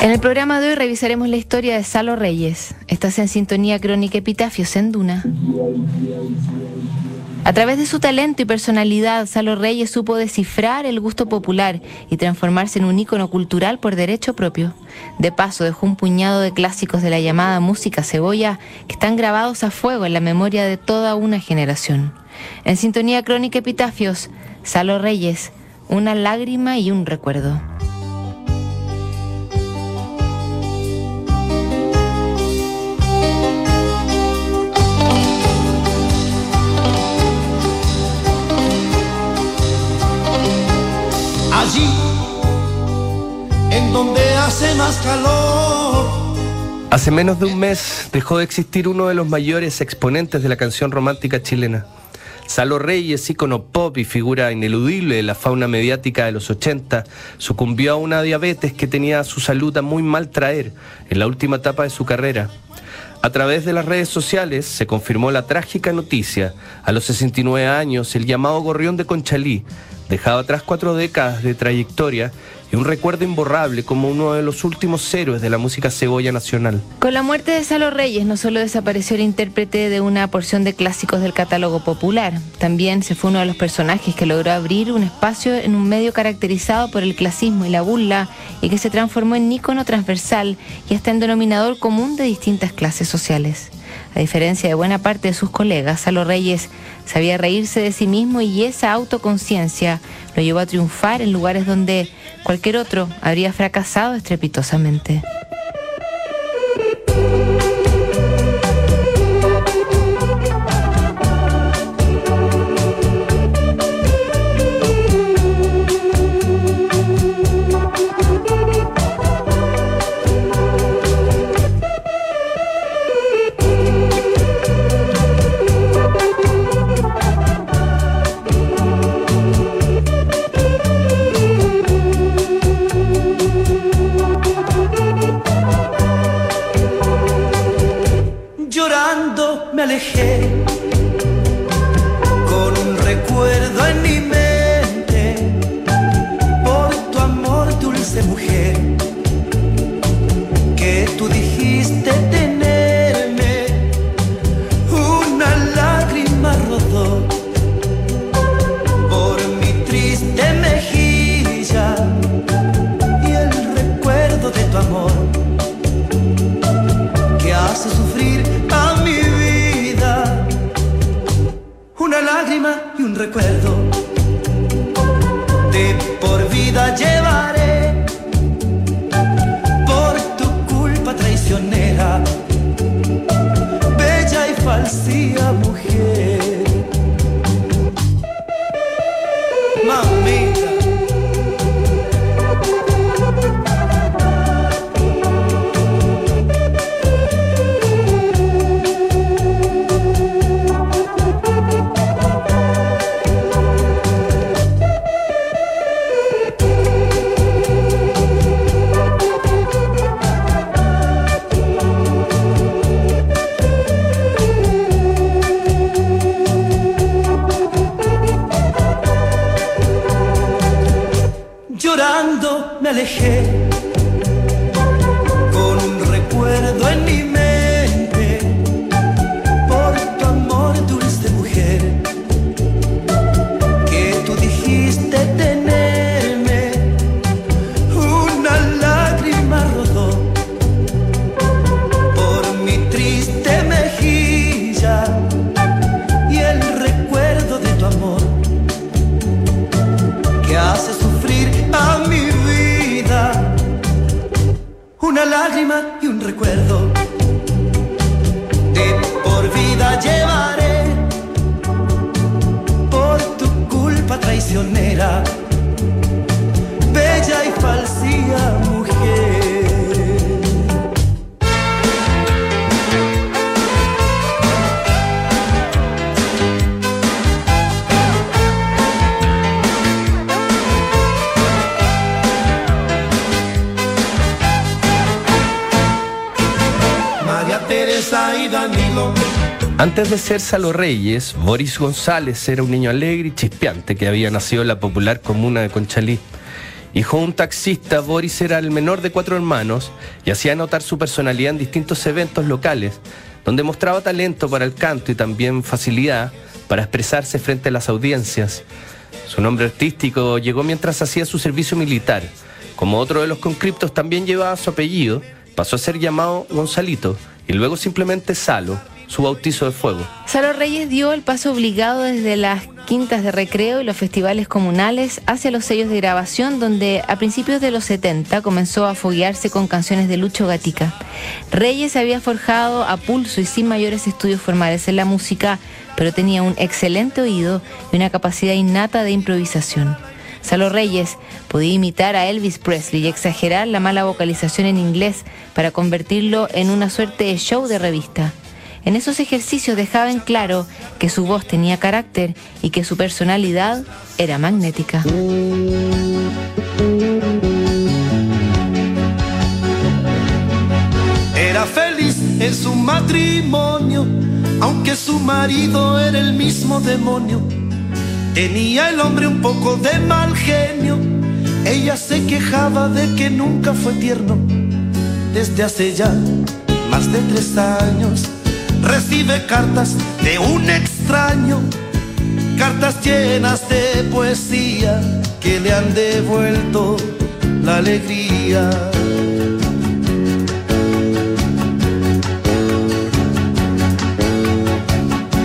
En el programa de hoy revisaremos la historia de Salo Reyes. Estás en sintonía crónica Epitafios en Duna. A través de su talento y personalidad, Salo Reyes supo descifrar el gusto popular y transformarse en un ícono cultural por derecho propio. De paso, dejó un puñado de clásicos de la llamada música cebolla que están grabados a fuego en la memoria de toda una generación. En sintonía crónica Epitafios, Salo Reyes, una lágrima y un recuerdo. Hace menos de un mes dejó de existir uno de los mayores exponentes de la canción romántica chilena. Salo Reyes, ícono pop y figura ineludible de la fauna mediática de los 80, sucumbió a una diabetes que tenía su salud a muy mal traer en la última etapa de su carrera. A través de las redes sociales se confirmó la trágica noticia. A los 69 años, el llamado Gorrión de Conchalí dejaba atrás cuatro décadas de trayectoria y un recuerdo imborrable como uno de los últimos héroes de la música cebolla nacional. Con la muerte de Salo Reyes no solo desapareció el intérprete de una porción de clásicos del catálogo popular, también se fue uno de los personajes que logró abrir un espacio en un medio caracterizado por el clasismo y la burla y que se transformó en ícono transversal y hasta en denominador común de distintas clases sociales. A diferencia de buena parte de sus colegas, Salo Reyes sabía reírse de sí mismo y esa autoconciencia lo llevó a triunfar en lugares donde cualquier otro habría fracasado estrepitosamente. Dijiste Antes de ser Salo Reyes, Boris González era un niño alegre y chispeante que había nacido en la popular comuna de Conchalí. Hijo de un taxista, Boris era el menor de cuatro hermanos y hacía notar su personalidad en distintos eventos locales, donde mostraba talento para el canto y también facilidad para expresarse frente a las audiencias. Su nombre artístico llegó mientras hacía su servicio militar. Como otro de los conscriptos también llevaba su apellido, pasó a ser llamado Gonzalito y luego simplemente Salo, su bautizo de fuego. Salo Reyes dio el paso obligado desde las quintas de recreo y los festivales comunales hacia los sellos de grabación, donde a principios de los 70 comenzó a foguearse con canciones de Lucho Gatica. Reyes había forjado a pulso y sin mayores estudios formales en la música, pero tenía un excelente oído y una capacidad innata de improvisación. Salo Reyes podía imitar a Elvis Presley y exagerar la mala vocalización en inglés para convertirlo en una suerte de show de revista. En esos ejercicios dejaba en claro que su voz tenía carácter y que su personalidad era magnética. Era feliz en su matrimonio, aunque su marido era el mismo demonio. Tenía el hombre un poco de mal genio, ella se quejaba de que nunca fue tierno. Desde hace ya más de tres años recibe cartas de un extraño, cartas llenas de poesía que le han devuelto la alegría.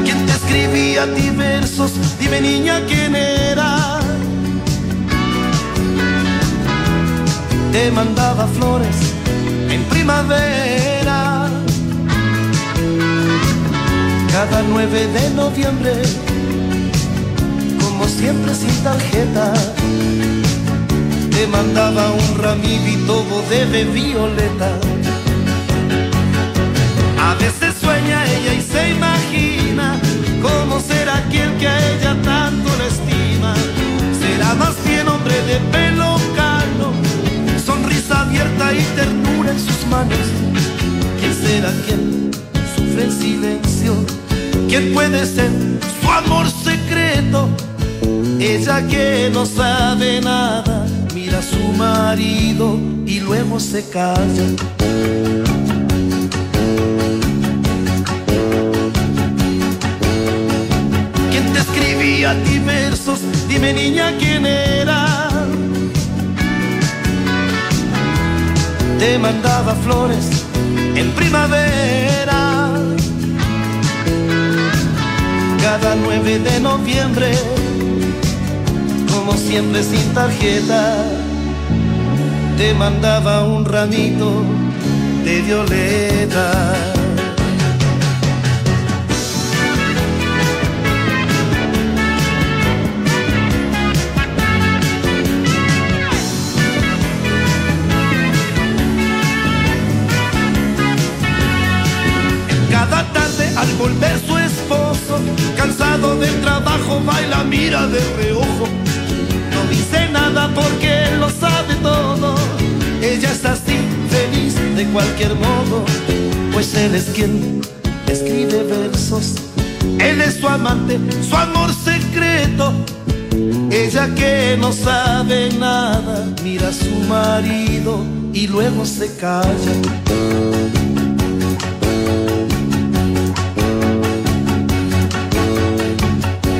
¿Quién te escribía a ti versos? Dime niña quién era. Te mandaba flores en primavera cada 9 de noviembre, como siempre sin tarjeta, te mandaba un ramito de violeta. A veces sueña ella y se imagina cómo será aquel que a ella tanto que no sabe nada, mira a su marido y luego se calla. ¿Quién te escribía a ti versos? Dime niña quién era. Te mandaba flores en primavera cada 9 de noviembre, como siempre sin tarjeta, te mandaba un ramito de violeta. Cada tarde al volver su esposo, cansado del trabajo, baila, mira de reojo. Porque lo sabe todo. Ella está así, feliz de cualquier modo, pues él es quien escribe versos. Él es su amante, su amor secreto. Ella que no sabe nada, mira a su marido y luego se calla.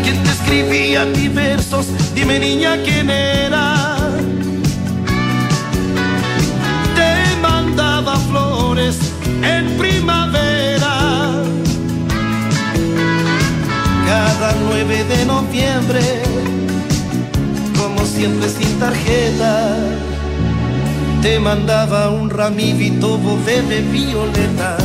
¿Quién te escribía ti versos? Dime niña quién era. 9 de noviembre, como siempre sin tarjeta, te mandaba un ramito de violeta.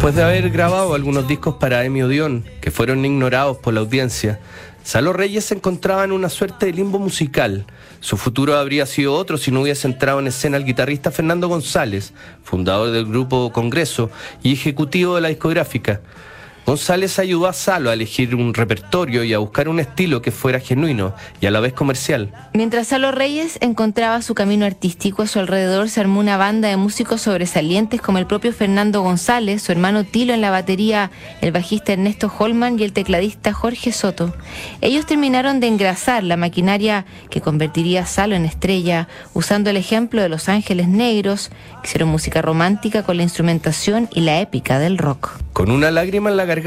Después de haber grabado algunos discos para Emi Odeon, que fueron ignorados por la audiencia, Salo Reyes se encontraba en una suerte de limbo musical. Su futuro habría sido otro si no hubiese entrado en escena el guitarrista Fernando González, fundador del grupo Congreso y ejecutivo de la discográfica. González ayudó a Salo a elegir un repertorio y a buscar un estilo que fuera genuino y a la vez comercial. Mientras Salo Reyes encontraba su camino artístico, a su alrededor se armó una banda de músicos sobresalientes como el propio Fernando González, su hermano Tilo en la batería, el bajista Ernesto Holman y el tecladista Jorge Soto. Ellos terminaron de engrasar la maquinaria que convertiría a Salo en estrella, usando el ejemplo de Los Ángeles Negros, que hicieron música romántica con la instrumentación y la épica del rock. Con una lágrima en la garganta,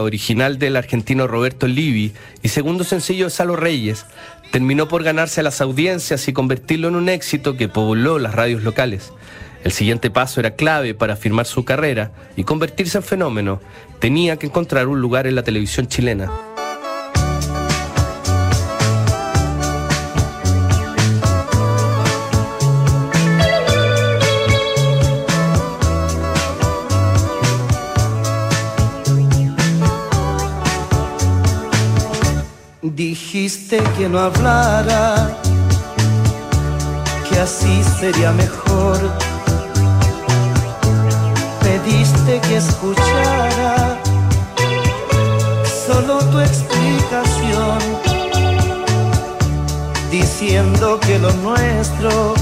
original del argentino Roberto Livi y segundo sencillo de Salo Reyes, terminó por ganarse a las audiencias y convertirlo en un éxito que pobló las radios locales. El siguiente paso era clave para firmar su carrera y convertirse en fenómeno. Tenía que encontrar un lugar en la televisión chilena. Dijiste que no hablara, que así sería mejor. Pediste que escuchara solo tu explicación, diciendo que lo nuestro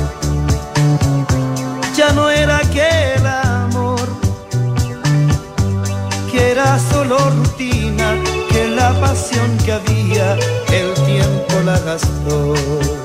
tiempo la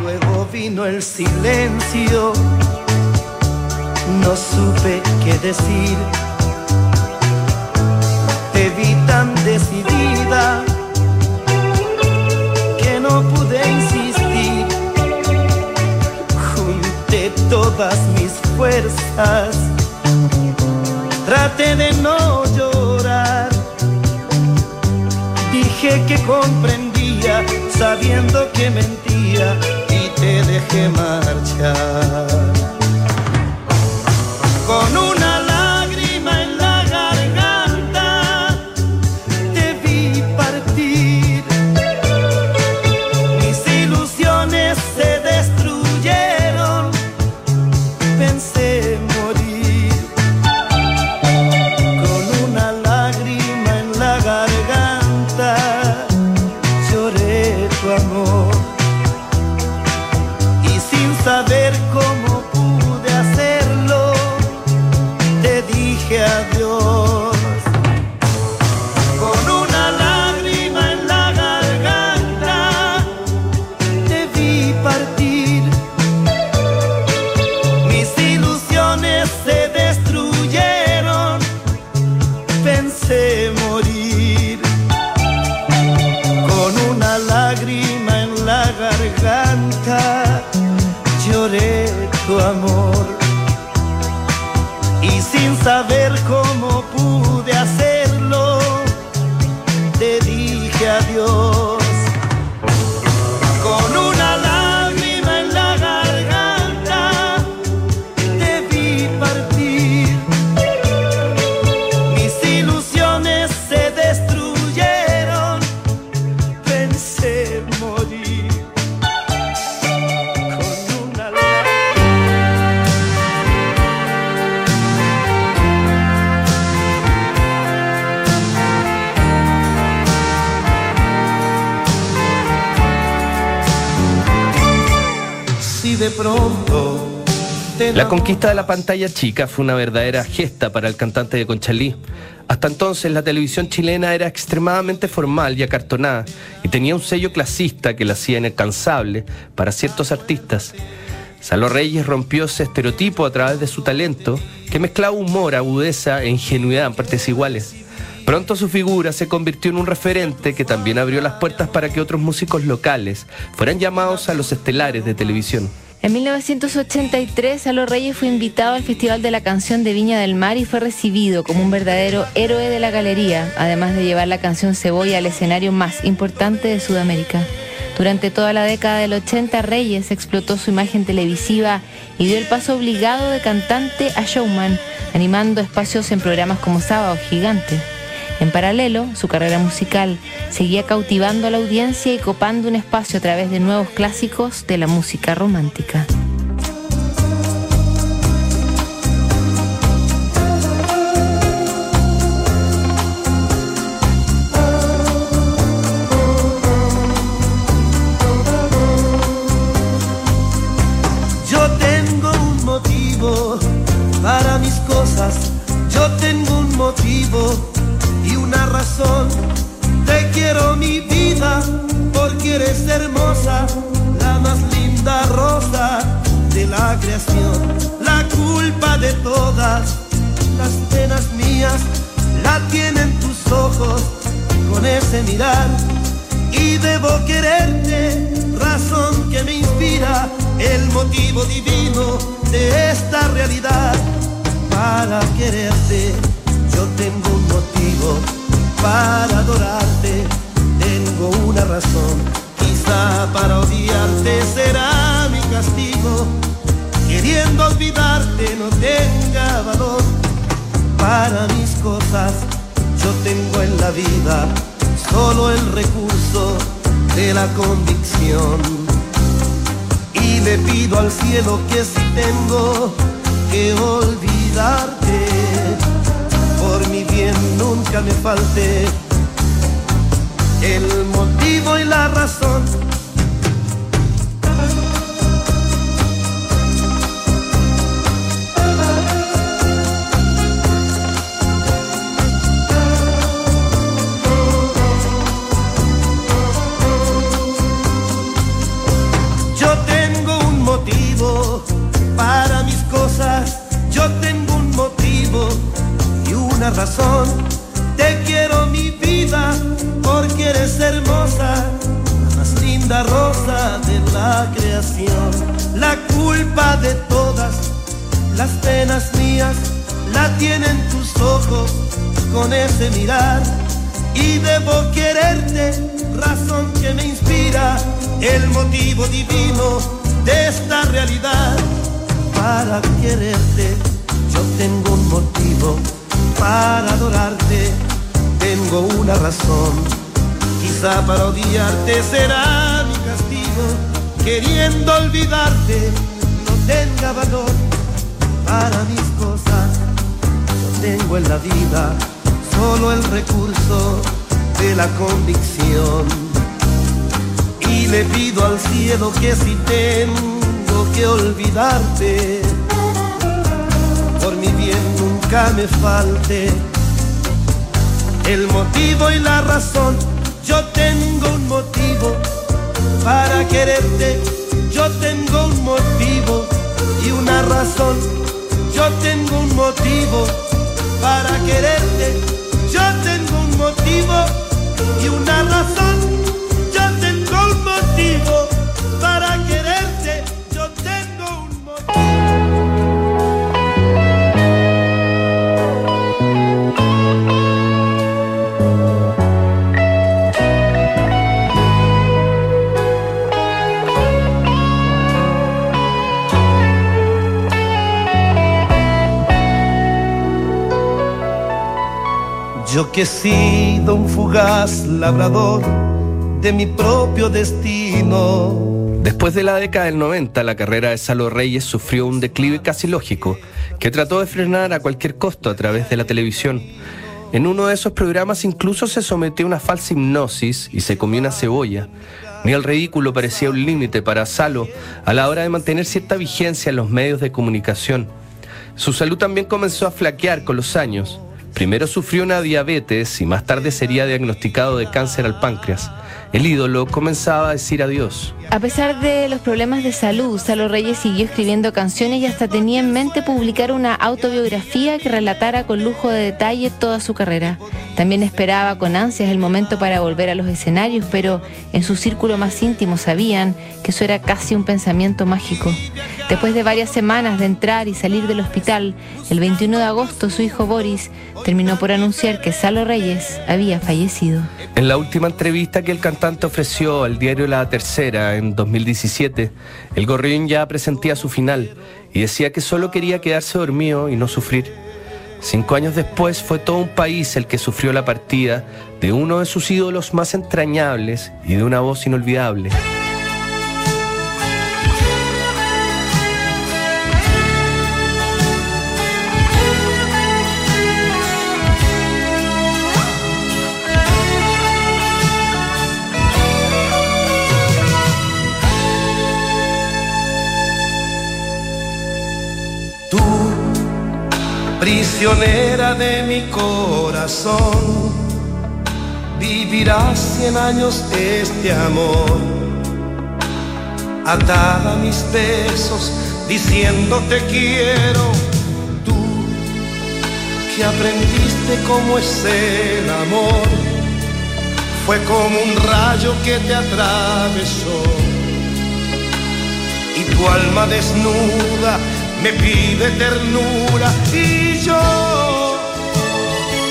Luego vino el silencio, no supe qué decir. Te vi tan decidida que no pude insistir. Junté todas mis fuerzas. Traté de no llorar. Dije que comprendía, sabiendo que mentía, dejé marchar. Con una La conquista de la pantalla chica fue una verdadera gesta para el cantante de Conchalí. Hasta entonces la televisión chilena era extremadamente formal y acartonada y tenía un sello clasista que la hacía inalcanzable para ciertos artistas. Salo Reyes rompió ese estereotipo a través de su talento que mezclaba humor, agudeza e ingenuidad en partes iguales. Pronto su figura se convirtió en un referente que también abrió las puertas para que otros músicos locales fueran llamados a los estelares de televisión. En 1983, Salo Reyes fue invitado al Festival de la Canción de Viña del Mar y fue recibido como un verdadero héroe de la galería, además de llevar la canción Cebolla al escenario más importante de Sudamérica. Durante toda la década del 80, Reyes explotó su imagen televisiva y dio el paso obligado de cantante a showman, animando espacios en programas como Sábado Gigante. En paralelo, su carrera musical seguía cautivando a la audiencia y copando un espacio a través de nuevos clásicos de la música romántica. De todas las penas mías la tienen tus ojos con ese mirar. Y debo quererte, razón que me inspira, el motivo divino de esta realidad. Para quererte, yo tengo un motivo para adorarte, tengo una razón. Quizá para odiarte será mi castigo. Queriendo olvidarte no tenga valor. Para mis cosas yo tengo en la vida solo el recurso de la convicción. Y le pido al cielo que si tengo que olvidarte, por mi bien nunca me falte el motivo y la razón. La culpa de todas las penas mías la tienen tus ojos con ese mirar y debo quererte, razón que me inspira, el motivo divino de esta realidad. Para quererte, yo tengo un motivo, para adorarte, tengo una razón. Quizá para odiarte será mi castigo, queriendo olvidarte, no tenga valor para mis cosas. Yo tengo en la vida solo el recurso de la convicción. Y le pido al cielo que si tengo que olvidarte, por mi bien nunca me falte el motivo y la razón. Yo tengo un motivo para quererte, yo tengo un motivo y una razón. Yo tengo un motivo para quererte. Yo tengo un motivo y una razón. Que he sido un fugaz labrador de mi propio destino. Después de la década del 90, la carrera de Salo Reyes sufrió un declive casi lógico, que trató de frenar a cualquier costo a través de la televisión. En uno de esos programas incluso se sometió a una falsa hipnosis y se comió una cebolla. Ni el ridículo parecía un límite para Salo a la hora de mantener cierta vigencia en los medios de comunicación. Su salud también comenzó a flaquear con los años. Primero sufrió una diabetes y más tarde sería diagnosticado de cáncer al páncreas. El ídolo comenzaba a decir adiós. A pesar de los problemas de salud, Salo Reyes siguió escribiendo canciones y hasta tenía en mente publicar una autobiografía que relatara con lujo de detalle toda su carrera. También esperaba con ansias el momento para volver a los escenarios, pero en su círculo más íntimo sabían que eso era casi un pensamiento mágico. Después de varias semanas de entrar y salir del hospital, el 21 de agosto su hijo Boris terminó por anunciar que Salo Reyes había fallecido. En la última entrevista que el cantante ofreció al diario La Tercera en 2017, el gorrión ya presentía su final y decía que solo quería quedarse dormido y no sufrir. Cinco años después fue todo un país el que sufrió la partida de uno de sus ídolos más entrañables y de una voz inolvidable. De mi corazón, vivirás cien años este amor, atada a mis besos, diciendo te quiero, tú que aprendiste cómo es el amor, fue como un rayo que te atravesó, y tu alma desnuda me pide ternura y yo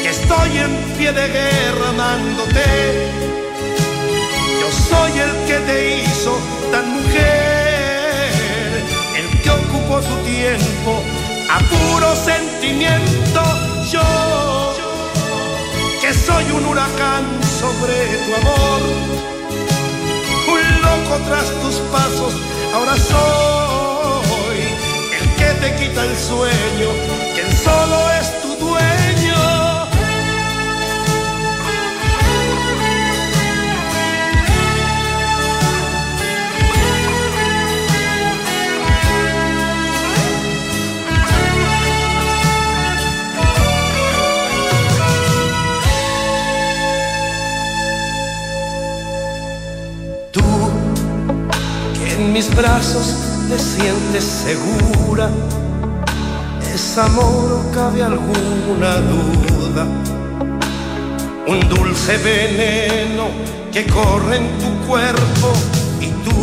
que estoy en pie de guerra amándote, yo soy el que te hizo tan mujer, el que ocupó tu tiempo a puro sentimiento, yo que soy un huracán sobre tu amor, un loco tras tus pasos, ahora soy te quita el sueño, quien solo es tu dueño. Tú, que en mis brazos te sientes segura, es amor o cabe alguna duda. Un dulce veneno que corre en tu cuerpo y tú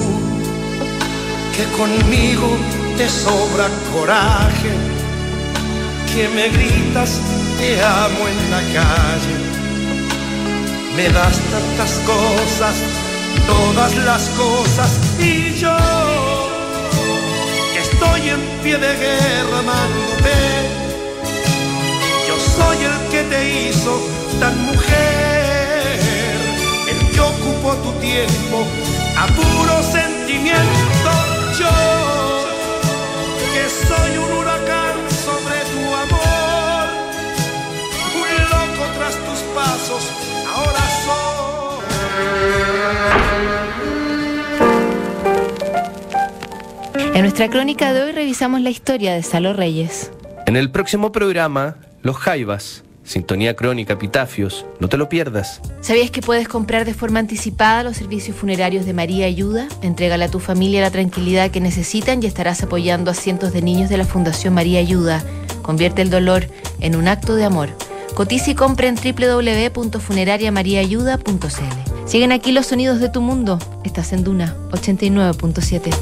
que conmigo te sobra coraje, que me gritas te amo en la calle. Me das tantas cosas, todas las cosas y yo estoy en pie de guerra amándote. Yo soy el que te hizo tan mujer, el que ocupó tu tiempo a puro sentimiento. En nuestra crónica de hoy revisamos la historia de Salo Reyes. En el próximo programa, Los Jaivas, Sintonía Crónica, Epitafios, no te lo pierdas. ¿Sabías que puedes comprar de forma anticipada los servicios funerarios de María Ayuda? Entrégale a tu familia la tranquilidad que necesitan y estarás apoyando a cientos de niños de la Fundación María Ayuda. Convierte el dolor en un acto de amor. Cotiza y compra en www.funerariamariaayuda.cl. Siguen aquí los sonidos de tu mundo. Estás en Duna 89.7.